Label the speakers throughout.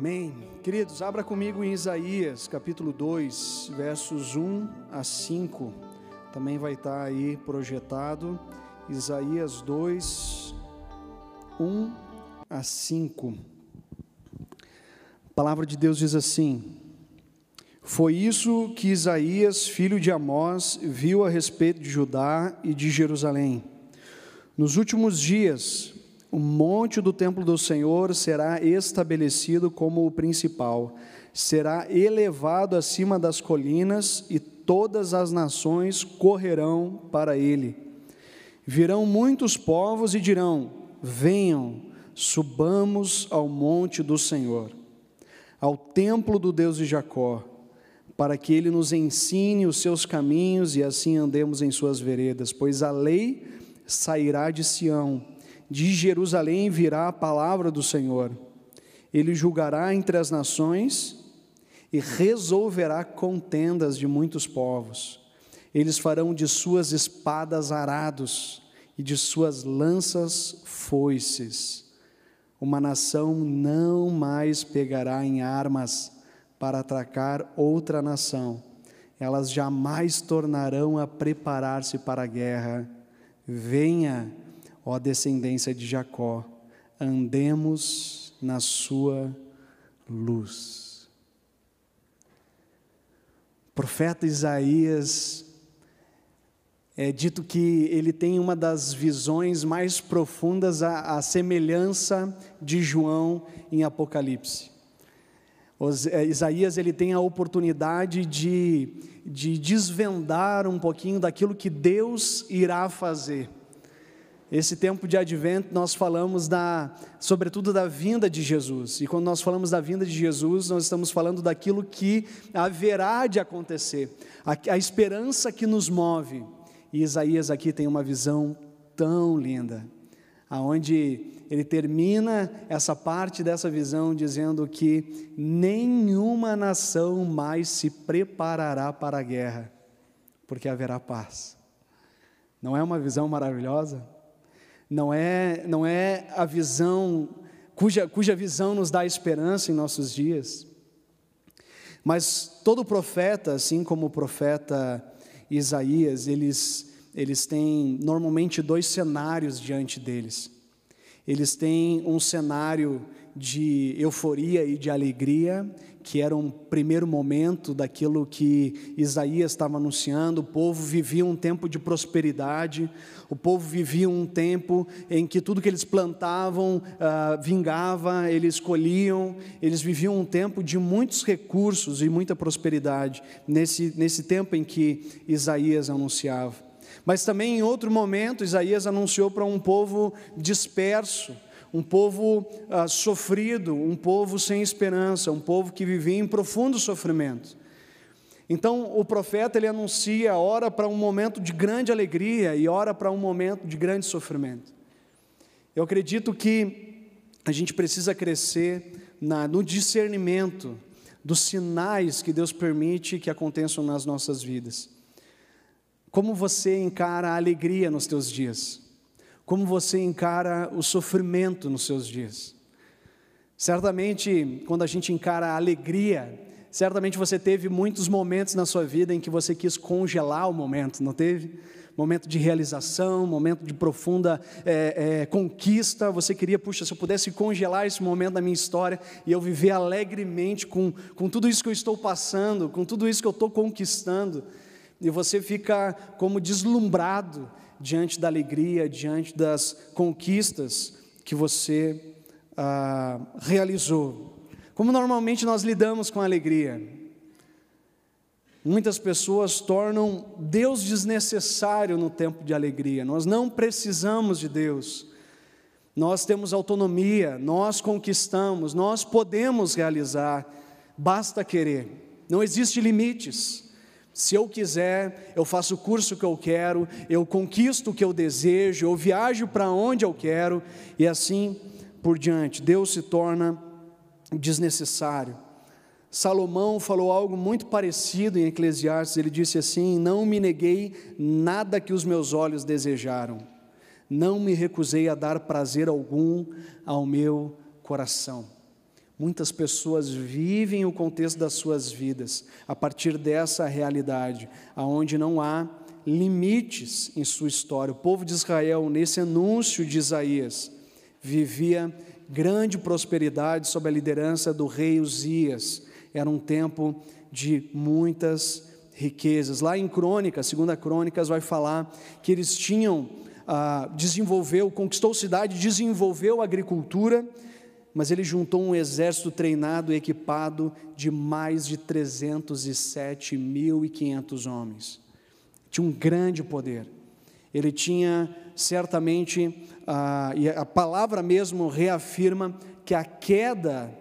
Speaker 1: Amém. Queridos, abra comigo em Isaías, capítulo 2, versos 1 a 5. Também vai estar aí projetado. Isaías 2, 1 a 5. A palavra de Deus diz assim: Foi isso que Isaías, filho de Amós, viu a respeito de Judá e de Jerusalém. Nos últimos dias, o monte do templo do Senhor será estabelecido como o principal, será elevado acima das colinas e todas as nações correrão para ele. Virão muitos povos e dirão: Venham, subamos ao monte do Senhor, ao templo do Deus de Jacó, para que ele nos ensine os seus caminhos e assim andemos em suas veredas, pois a lei sairá de Sião de Jerusalém virá a palavra do Senhor. Ele julgará entre as nações e resolverá contendas de muitos povos. Eles farão de suas espadas arados e de suas lanças foices. Uma nação não mais pegará em armas para atracar outra nação. Elas jamais tornarão a preparar-se para a guerra. Venha, ó descendência de Jacó, andemos na sua luz. O profeta Isaías é dito que ele tem uma das visões mais profundas à, à semelhança de João em Apocalipse. Os, é, Isaías ele tem a oportunidade de, de desvendar um pouquinho daquilo que Deus irá fazer. Esse tempo de advento nós falamos da, sobretudo da vinda de Jesus. E quando nós falamos da vinda de Jesus, nós estamos falando daquilo que haverá de acontecer, a, a esperança que nos move. E Isaías aqui tem uma visão tão linda, aonde ele termina essa parte dessa visão dizendo que nenhuma nação mais se preparará para a guerra, porque haverá paz. Não é uma visão maravilhosa? Não é, não é a visão, cuja, cuja visão nos dá esperança em nossos dias. Mas todo profeta, assim como o profeta Isaías, eles, eles têm normalmente dois cenários diante deles. Eles têm um cenário de euforia e de alegria, que era um primeiro momento daquilo que Isaías estava anunciando. O povo vivia um tempo de prosperidade, o povo vivia um tempo em que tudo que eles plantavam uh, vingava, eles colhiam, eles viviam um tempo de muitos recursos e muita prosperidade, nesse, nesse tempo em que Isaías anunciava. Mas também em outro momento, Isaías anunciou para um povo disperso, um povo ah, sofrido, um povo sem esperança, um povo que vivia em profundo sofrimento. Então o profeta ele anuncia ora para um momento de grande alegria e ora para um momento de grande sofrimento. Eu acredito que a gente precisa crescer na, no discernimento dos sinais que Deus permite que aconteçam nas nossas vidas. Como você encara a alegria nos teus dias? Como você encara o sofrimento nos seus dias. Certamente, quando a gente encara a alegria, certamente você teve muitos momentos na sua vida em que você quis congelar o momento, não teve? Momento de realização, momento de profunda é, é, conquista. Você queria, puxa, se eu pudesse congelar esse momento da minha história e eu viver alegremente com, com tudo isso que eu estou passando, com tudo isso que eu estou conquistando. E você fica como deslumbrado diante da alegria, diante das conquistas que você ah, realizou. Como normalmente nós lidamos com a alegria? Muitas pessoas tornam Deus desnecessário no tempo de alegria. Nós não precisamos de Deus. Nós temos autonomia, nós conquistamos, nós podemos realizar, basta querer. Não existe limites. Se eu quiser, eu faço o curso que eu quero, eu conquisto o que eu desejo, eu viajo para onde eu quero e assim por diante. Deus se torna desnecessário. Salomão falou algo muito parecido em Eclesiastes. Ele disse assim: Não me neguei nada que os meus olhos desejaram, não me recusei a dar prazer algum ao meu coração. Muitas pessoas vivem o contexto das suas vidas a partir dessa realidade, aonde não há limites em sua história. O povo de Israel, nesse anúncio de Isaías, vivia grande prosperidade sob a liderança do rei Uzias. Era um tempo de muitas riquezas. Lá em Crônicas, segunda Crônicas, vai falar que eles tinham, ah, desenvolveu, conquistou cidade, desenvolveu agricultura, mas ele juntou um exército treinado e equipado de mais de 307.500 homens. Tinha um grande poder. Ele tinha certamente, ah, e a palavra mesmo reafirma que a queda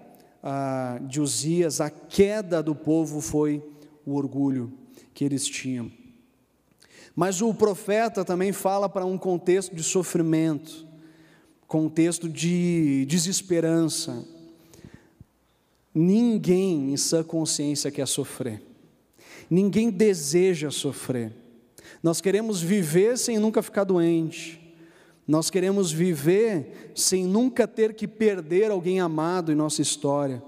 Speaker 1: ah, de Uzias, a queda do povo foi o orgulho que eles tinham. Mas o profeta também fala para um contexto de sofrimento, contexto de desesperança. Ninguém em sã consciência quer sofrer, ninguém deseja sofrer. Nós queremos viver sem nunca ficar doente, nós queremos viver sem nunca ter que perder alguém amado em nossa história,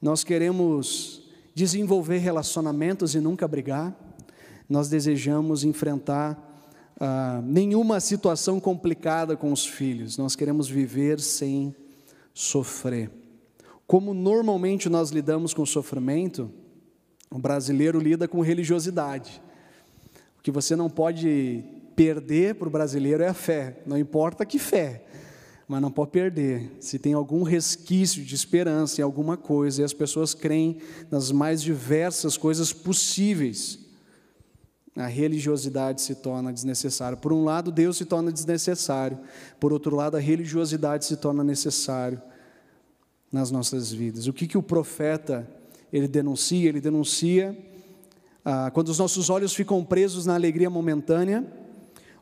Speaker 1: nós queremos desenvolver relacionamentos e nunca brigar, nós desejamos enfrentar ah, nenhuma situação complicada com os filhos, nós queremos viver sem sofrer. Como normalmente nós lidamos com sofrimento, o brasileiro lida com religiosidade. O que você não pode perder para o brasileiro é a fé, não importa que fé mas não pode perder. Se tem algum resquício de esperança em alguma coisa, e as pessoas creem nas mais diversas coisas possíveis, a religiosidade se torna desnecessária. Por um lado, Deus se torna desnecessário, por outro lado, a religiosidade se torna necessário nas nossas vidas. O que, que o profeta ele denuncia? Ele denuncia ah, quando os nossos olhos ficam presos na alegria momentânea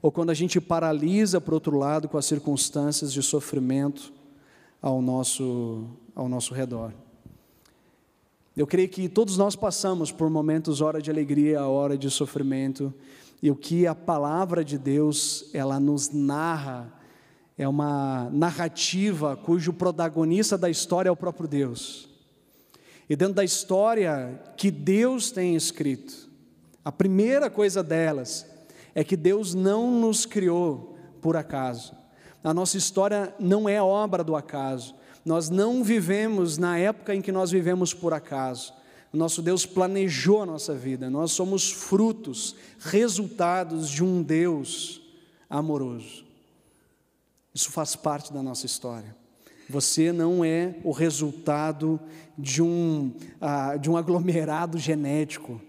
Speaker 1: ou quando a gente paralisa, por outro lado, com as circunstâncias de sofrimento ao nosso, ao nosso redor. Eu creio que todos nós passamos por momentos, hora de alegria, hora de sofrimento, e o que a palavra de Deus, ela nos narra, é uma narrativa cujo protagonista da história é o próprio Deus. E dentro da história que Deus tem escrito, a primeira coisa delas é que Deus não nos criou por acaso. A nossa história não é obra do acaso. Nós não vivemos na época em que nós vivemos por acaso. Nosso Deus planejou a nossa vida. Nós somos frutos, resultados de um Deus amoroso. Isso faz parte da nossa história. Você não é o resultado de um, uh, de um aglomerado genético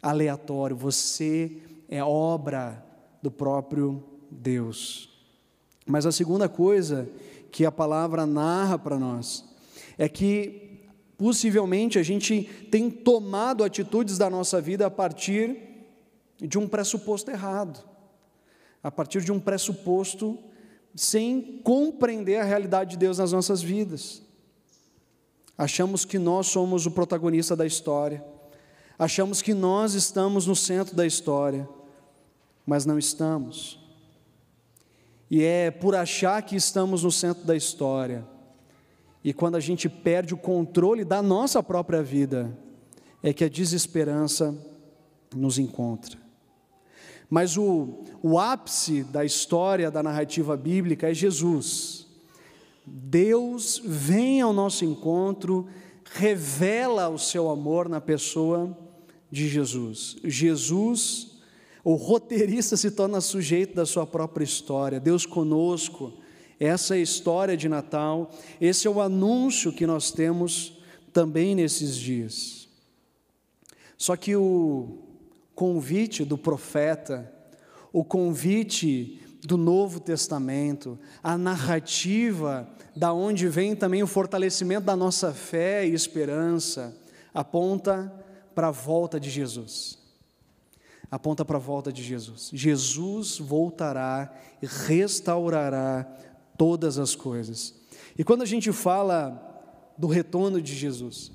Speaker 1: aleatório. Você é obra do próprio Deus. Mas a segunda coisa que a palavra narra para nós é que possivelmente a gente tem tomado atitudes da nossa vida a partir de um pressuposto errado, a partir de um pressuposto sem compreender a realidade de Deus nas nossas vidas. Achamos que nós somos o protagonista da história, achamos que nós estamos no centro da história mas não estamos. E é por achar que estamos no centro da história, e quando a gente perde o controle da nossa própria vida, é que a desesperança nos encontra. Mas o, o ápice da história da narrativa bíblica é Jesus. Deus vem ao nosso encontro, revela o seu amor na pessoa de Jesus. Jesus o roteirista se torna sujeito da sua própria história. Deus conosco, essa é a história de Natal, esse é o anúncio que nós temos também nesses dias. Só que o convite do profeta, o convite do Novo Testamento, a narrativa da onde vem também o fortalecimento da nossa fé e esperança, aponta para a volta de Jesus aponta para a volta de Jesus. Jesus voltará e restaurará todas as coisas. E quando a gente fala do retorno de Jesus,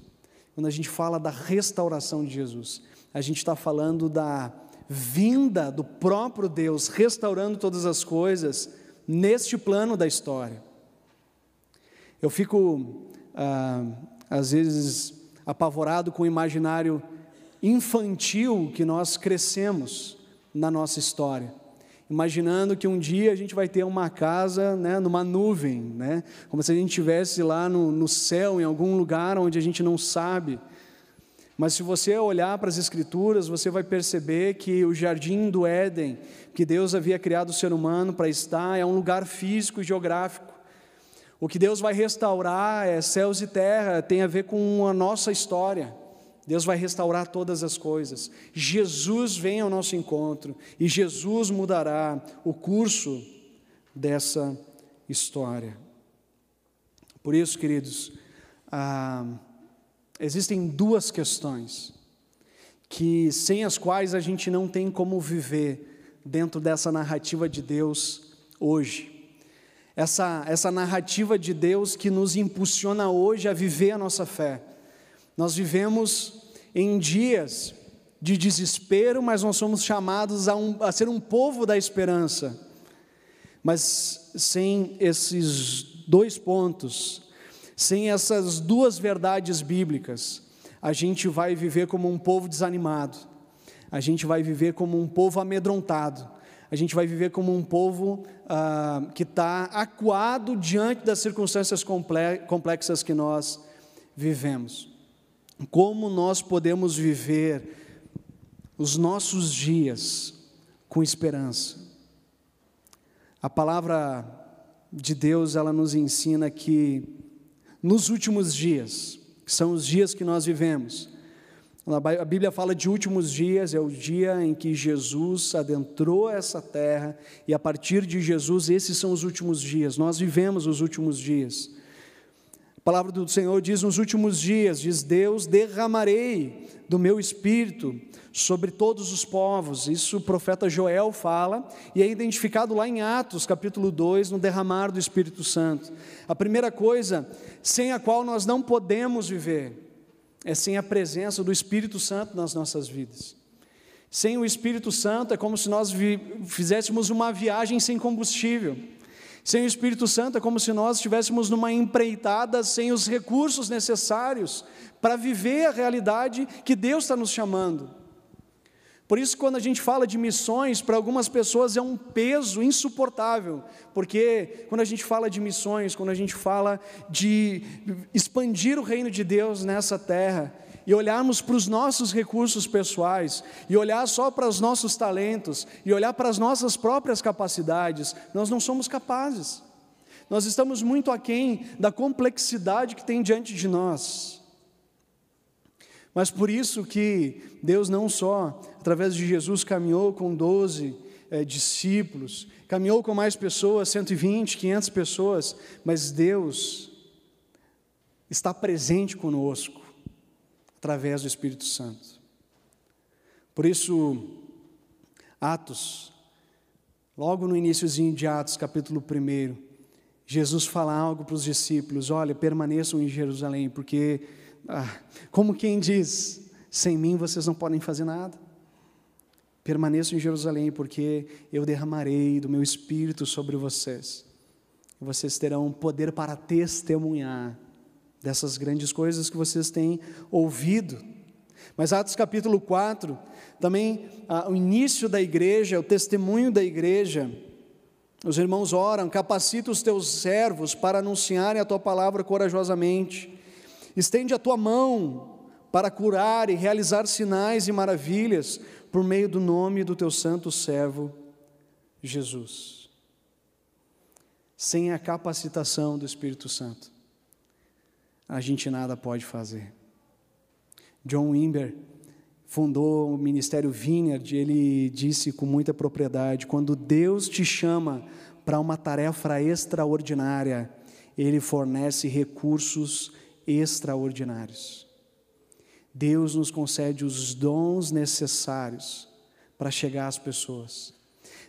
Speaker 1: quando a gente fala da restauração de Jesus, a gente está falando da vinda do próprio Deus restaurando todas as coisas neste plano da história. Eu fico ah, às vezes apavorado com o imaginário infantil que nós crescemos na nossa história. Imaginando que um dia a gente vai ter uma casa né, numa nuvem, né, como se a gente estivesse lá no, no céu, em algum lugar onde a gente não sabe. Mas se você olhar para as Escrituras, você vai perceber que o jardim do Éden, que Deus havia criado o ser humano para estar, é um lugar físico e geográfico. O que Deus vai restaurar é céus e terra, tem a ver com a nossa história. Deus vai restaurar todas as coisas. Jesus vem ao nosso encontro e Jesus mudará o curso dessa história. Por isso, queridos, ah, existem duas questões que sem as quais a gente não tem como viver dentro dessa narrativa de Deus hoje. Essa, essa narrativa de Deus que nos impulsiona hoje a viver a nossa fé. Nós vivemos em dias de desespero, mas nós somos chamados a, um, a ser um povo da esperança. Mas sem esses dois pontos, sem essas duas verdades bíblicas, a gente vai viver como um povo desanimado, a gente vai viver como um povo amedrontado, a gente vai viver como um povo ah, que está acuado diante das circunstâncias complexas que nós vivemos. Como nós podemos viver os nossos dias com esperança? A palavra de Deus, ela nos ensina que nos últimos dias, que são os dias que nós vivemos, a Bíblia fala de últimos dias, é o dia em que Jesus adentrou essa terra, e a partir de Jesus, esses são os últimos dias, nós vivemos os últimos dias. A palavra do Senhor diz: nos últimos dias, diz Deus, derramarei do meu espírito sobre todos os povos. Isso o profeta Joel fala, e é identificado lá em Atos, capítulo 2, no derramar do Espírito Santo. A primeira coisa sem a qual nós não podemos viver é sem a presença do Espírito Santo nas nossas vidas. Sem o Espírito Santo é como se nós fizéssemos uma viagem sem combustível. Sem o Espírito Santo é como se nós estivéssemos numa empreitada sem os recursos necessários para viver a realidade que Deus está nos chamando. Por isso, quando a gente fala de missões, para algumas pessoas é um peso insuportável, porque quando a gente fala de missões, quando a gente fala de expandir o reino de Deus nessa terra, e olharmos para os nossos recursos pessoais, e olhar só para os nossos talentos, e olhar para as nossas próprias capacidades, nós não somos capazes. Nós estamos muito aquém da complexidade que tem diante de nós. Mas por isso que Deus não só, através de Jesus, caminhou com 12 é, discípulos, caminhou com mais pessoas, 120, 500 pessoas, mas Deus está presente conosco, através do Espírito Santo. Por isso, Atos, logo no iníciozinho de Atos, capítulo 1, Jesus fala algo para os discípulos: olha, permaneçam em Jerusalém, porque ah, como quem diz: sem mim vocês não podem fazer nada. Permaneçam em Jerusalém, porque eu derramarei do meu espírito sobre vocês. Vocês terão poder para testemunhar dessas grandes coisas que vocês têm ouvido. Mas Atos capítulo 4, também ah, o início da igreja, o testemunho da igreja. Os irmãos oram, capacita os teus servos para anunciarem a tua palavra corajosamente. Estende a tua mão para curar e realizar sinais e maravilhas por meio do nome do teu santo servo Jesus. Sem a capacitação do Espírito Santo, a gente nada pode fazer. John Wimber fundou o Ministério Vineyard, ele disse com muita propriedade: quando Deus te chama para uma tarefa extraordinária, Ele fornece recursos extraordinários. Deus nos concede os dons necessários para chegar às pessoas.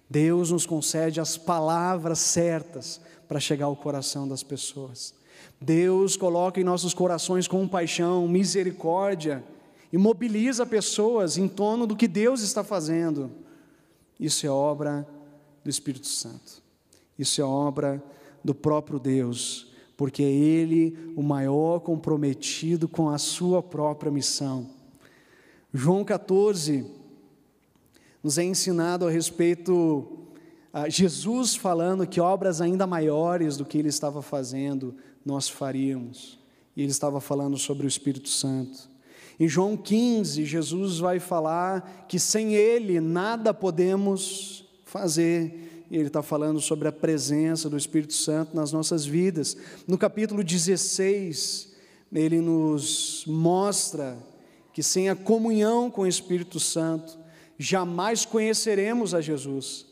Speaker 1: Deus nos concede as palavras certas para chegar ao coração das pessoas. Deus coloca em nossos corações compaixão, misericórdia e mobiliza pessoas em torno do que Deus está fazendo. Isso é obra do Espírito Santo. Isso é obra do próprio Deus porque é Ele o maior comprometido com a sua própria missão. João 14 nos é ensinado a respeito, a Jesus falando que obras ainda maiores do que ele estava fazendo nós faríamos. E ele estava falando sobre o Espírito Santo. Em João 15, Jesus vai falar que sem Ele nada podemos fazer. E ele está falando sobre a presença do Espírito Santo nas nossas vidas. No capítulo 16, ele nos mostra que sem a comunhão com o Espírito Santo, jamais conheceremos a Jesus,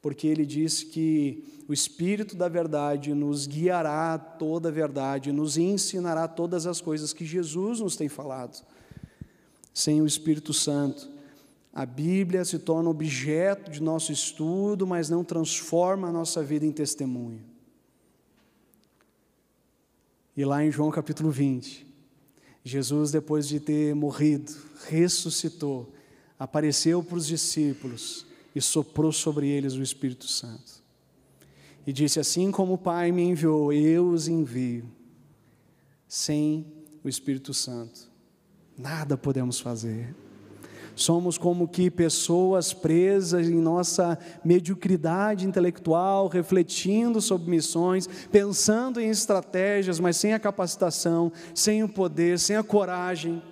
Speaker 1: porque ele disse que o Espírito da verdade nos guiará toda a verdade, nos ensinará todas as coisas que Jesus nos tem falado sem o Espírito Santo. A Bíblia se torna objeto de nosso estudo, mas não transforma a nossa vida em testemunho. E lá em João capítulo 20, Jesus, depois de ter morrido, ressuscitou, apareceu para os discípulos e soprou sobre eles o Espírito Santo. E disse: Assim como o Pai me enviou, eu os envio. Sem o Espírito Santo, nada podemos fazer. Somos como que pessoas presas em nossa mediocridade intelectual, refletindo sobre missões, pensando em estratégias, mas sem a capacitação, sem o poder, sem a coragem,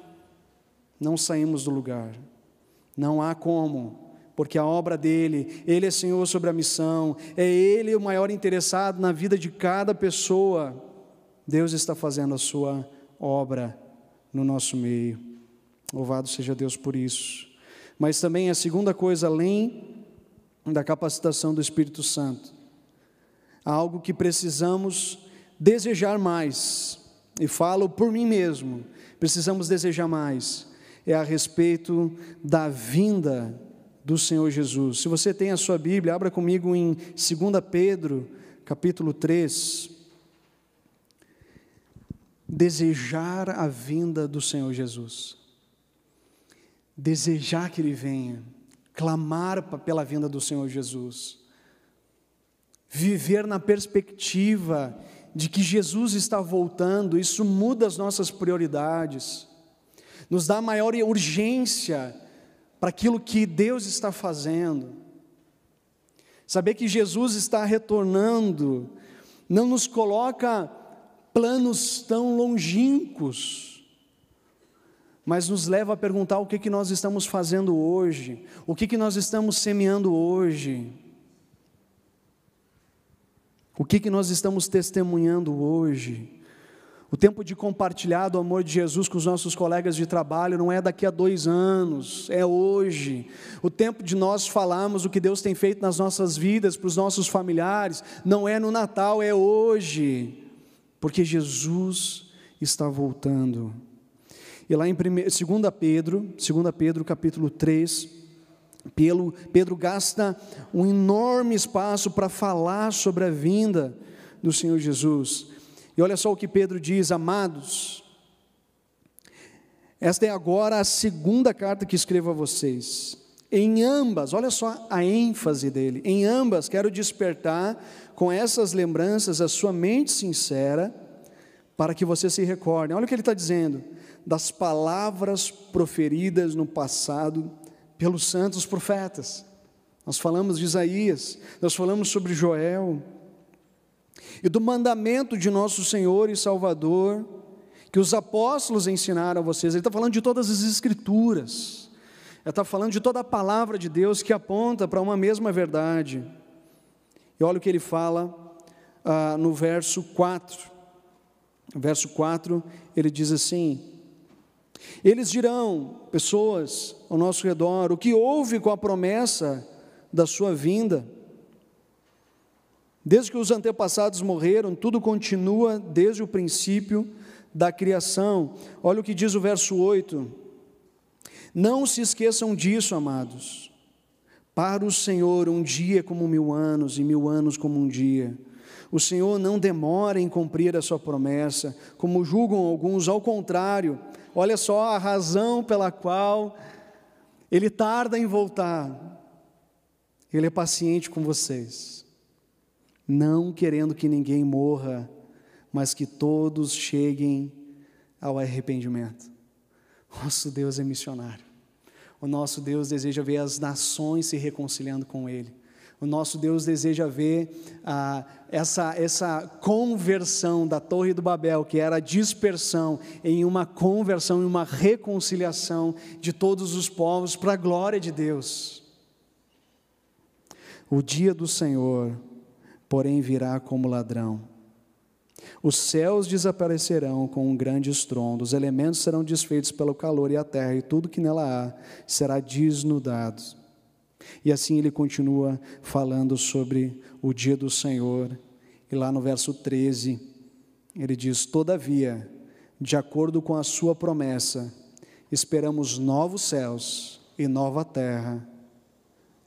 Speaker 1: não saímos do lugar. Não há como, porque a obra dele, ele é Senhor sobre a missão, é ele o maior interessado na vida de cada pessoa. Deus está fazendo a sua obra no nosso meio. Louvado seja Deus por isso. Mas também a segunda coisa, além da capacitação do Espírito Santo, algo que precisamos desejar mais, e falo por mim mesmo, precisamos desejar mais, é a respeito da vinda do Senhor Jesus. Se você tem a sua Bíblia, abra comigo em 2 Pedro, capítulo 3 desejar a vinda do Senhor Jesus, desejar que Ele venha, clamar pela vinda do Senhor Jesus, viver na perspectiva de que Jesus está voltando, isso muda as nossas prioridades, nos dá maior urgência para aquilo que Deus está fazendo. Saber que Jesus está retornando não nos coloca planos tão longínquos, mas nos leva a perguntar o que, que nós estamos fazendo hoje, o que, que nós estamos semeando hoje, o que, que nós estamos testemunhando hoje. O tempo de compartilhar do amor de Jesus com os nossos colegas de trabalho não é daqui a dois anos, é hoje. O tempo de nós falarmos o que Deus tem feito nas nossas vidas, para os nossos familiares, não é no Natal, é hoje porque Jesus está voltando. E lá em 2 Pedro, 2 Pedro capítulo 3, Pedro gasta um enorme espaço para falar sobre a vinda do Senhor Jesus. E olha só o que Pedro diz, amados, esta é agora a segunda carta que escrevo a vocês. Em ambas, olha só a ênfase dele, em ambas quero despertar com essas lembranças a sua mente sincera, para que você se recorde. Olha o que ele está dizendo: das palavras proferidas no passado pelos santos profetas. Nós falamos de Isaías, nós falamos sobre Joel, e do mandamento de nosso Senhor e Salvador, que os apóstolos ensinaram a vocês. Ele está falando de todas as Escrituras, ele está falando de toda a palavra de Deus que aponta para uma mesma verdade. E olha o que ele fala ah, no verso 4. Verso 4, ele diz assim: Eles dirão, pessoas ao nosso redor, o que houve com a promessa da sua vinda? Desde que os antepassados morreram, tudo continua desde o princípio da criação. Olha o que diz o verso 8. Não se esqueçam disso, amados. Para o Senhor, um dia é como mil anos, e mil anos como um dia. O Senhor não demora em cumprir a sua promessa, como julgam alguns, ao contrário, olha só a razão pela qual ele tarda em voltar. Ele é paciente com vocês, não querendo que ninguém morra, mas que todos cheguem ao arrependimento. Nosso Deus é missionário. O nosso Deus deseja ver as nações se reconciliando com Ele. O nosso Deus deseja ver ah, essa, essa conversão da Torre do Babel, que era a dispersão, em uma conversão, em uma reconciliação de todos os povos para a glória de Deus. O dia do Senhor, porém, virá como ladrão. Os céus desaparecerão com um grande estrondo, os elementos serão desfeitos pelo calor e a terra, e tudo que nela há será desnudado. E assim ele continua falando sobre o dia do Senhor. E lá no verso 13, ele diz: Todavia, de acordo com a sua promessa, esperamos novos céus e nova terra,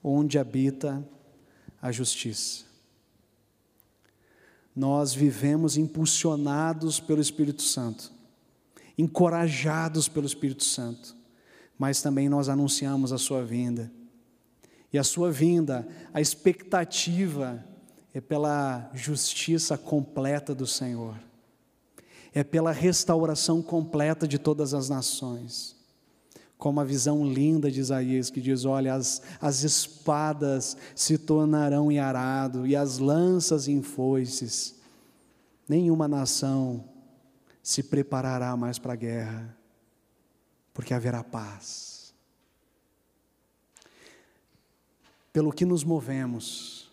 Speaker 1: onde habita a justiça. Nós vivemos impulsionados pelo Espírito Santo, encorajados pelo Espírito Santo, mas também nós anunciamos a sua vinda e a sua vinda, a expectativa é pela justiça completa do Senhor, é pela restauração completa de todas as nações. Como a visão linda de Isaías, que diz: Olha, as, as espadas se tornarão em arado, e as lanças em foices. Nenhuma nação se preparará mais para a guerra, porque haverá paz pelo que nos movemos,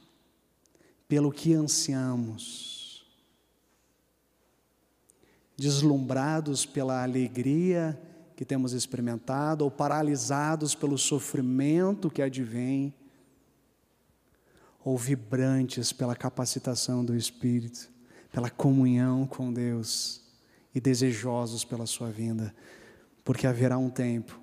Speaker 1: pelo que ansiamos, deslumbrados pela alegria que temos experimentado ou paralisados pelo sofrimento que advém, ou vibrantes pela capacitação do Espírito, pela comunhão com Deus e desejosos pela Sua vinda, porque haverá um tempo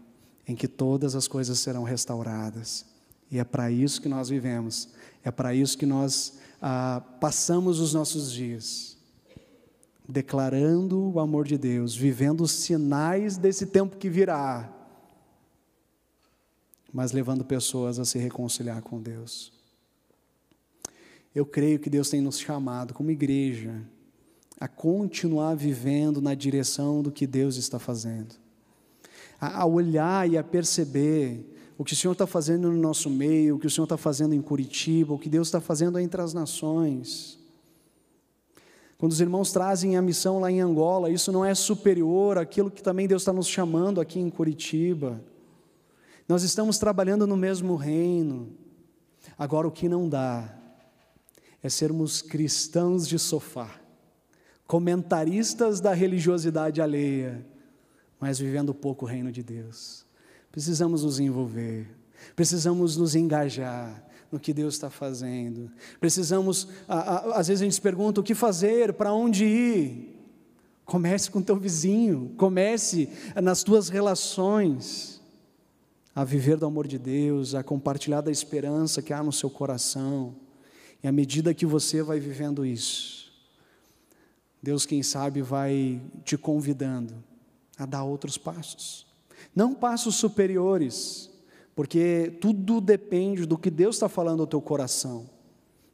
Speaker 1: em que todas as coisas serão restauradas. E é para isso que nós vivemos, é para isso que nós ah, passamos os nossos dias, declarando o amor de Deus, vivendo os sinais desse tempo que virá, mas levando pessoas a se reconciliar com Deus. Eu creio que Deus tem nos chamado como igreja a continuar vivendo na direção do que Deus está fazendo, a, olhar e a perceber o que o Senhor está fazendo no nosso meio, o que o Senhor está fazendo em Curitiba, o que Deus está fazendo entre as nações. Quando os irmãos trazem a missão lá em Angola, isso não é superior àquilo que também Deus está nos chamando aqui em Curitiba. Nós estamos trabalhando no mesmo reino. Agora, o que não dá é sermos cristãos de sofá, comentaristas da religiosidade alheia, mas vivendo pouco o reino de Deus. Precisamos nos envolver, precisamos nos engajar no que Deus está fazendo. Precisamos, às vezes a gente se pergunta o que fazer, para onde ir. Comece com teu vizinho, comece nas tuas relações a viver do amor de Deus, a compartilhar da esperança que há no seu coração. E à medida que você vai vivendo isso, Deus, quem sabe, vai te convidando a dar outros passos não passos superiores, porque tudo depende do que Deus está falando ao teu coração.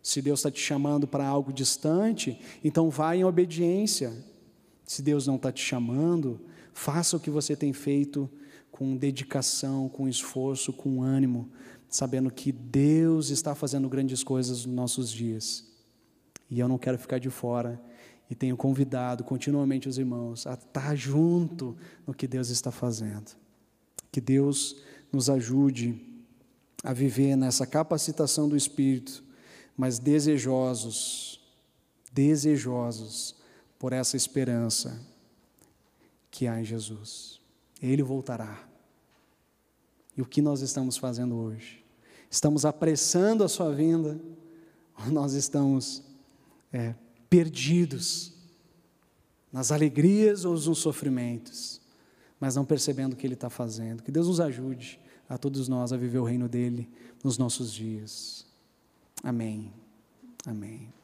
Speaker 1: Se Deus está te chamando para algo distante, então vá em obediência. Se Deus não está te chamando, faça o que você tem feito com dedicação, com esforço, com ânimo, sabendo que Deus está fazendo grandes coisas nos nossos dias. E eu não quero ficar de fora e tenho convidado continuamente os irmãos a estar junto no que Deus está fazendo. Que Deus nos ajude a viver nessa capacitação do Espírito, mas desejosos, desejosos por essa esperança que há em Jesus. Ele voltará. E o que nós estamos fazendo hoje? Estamos apressando a sua vinda ou nós estamos é, perdidos nas alegrias ou nos sofrimentos? Mas não percebendo o que Ele está fazendo. Que Deus nos ajude a todos nós a viver o reino dele nos nossos dias. Amém. Amém.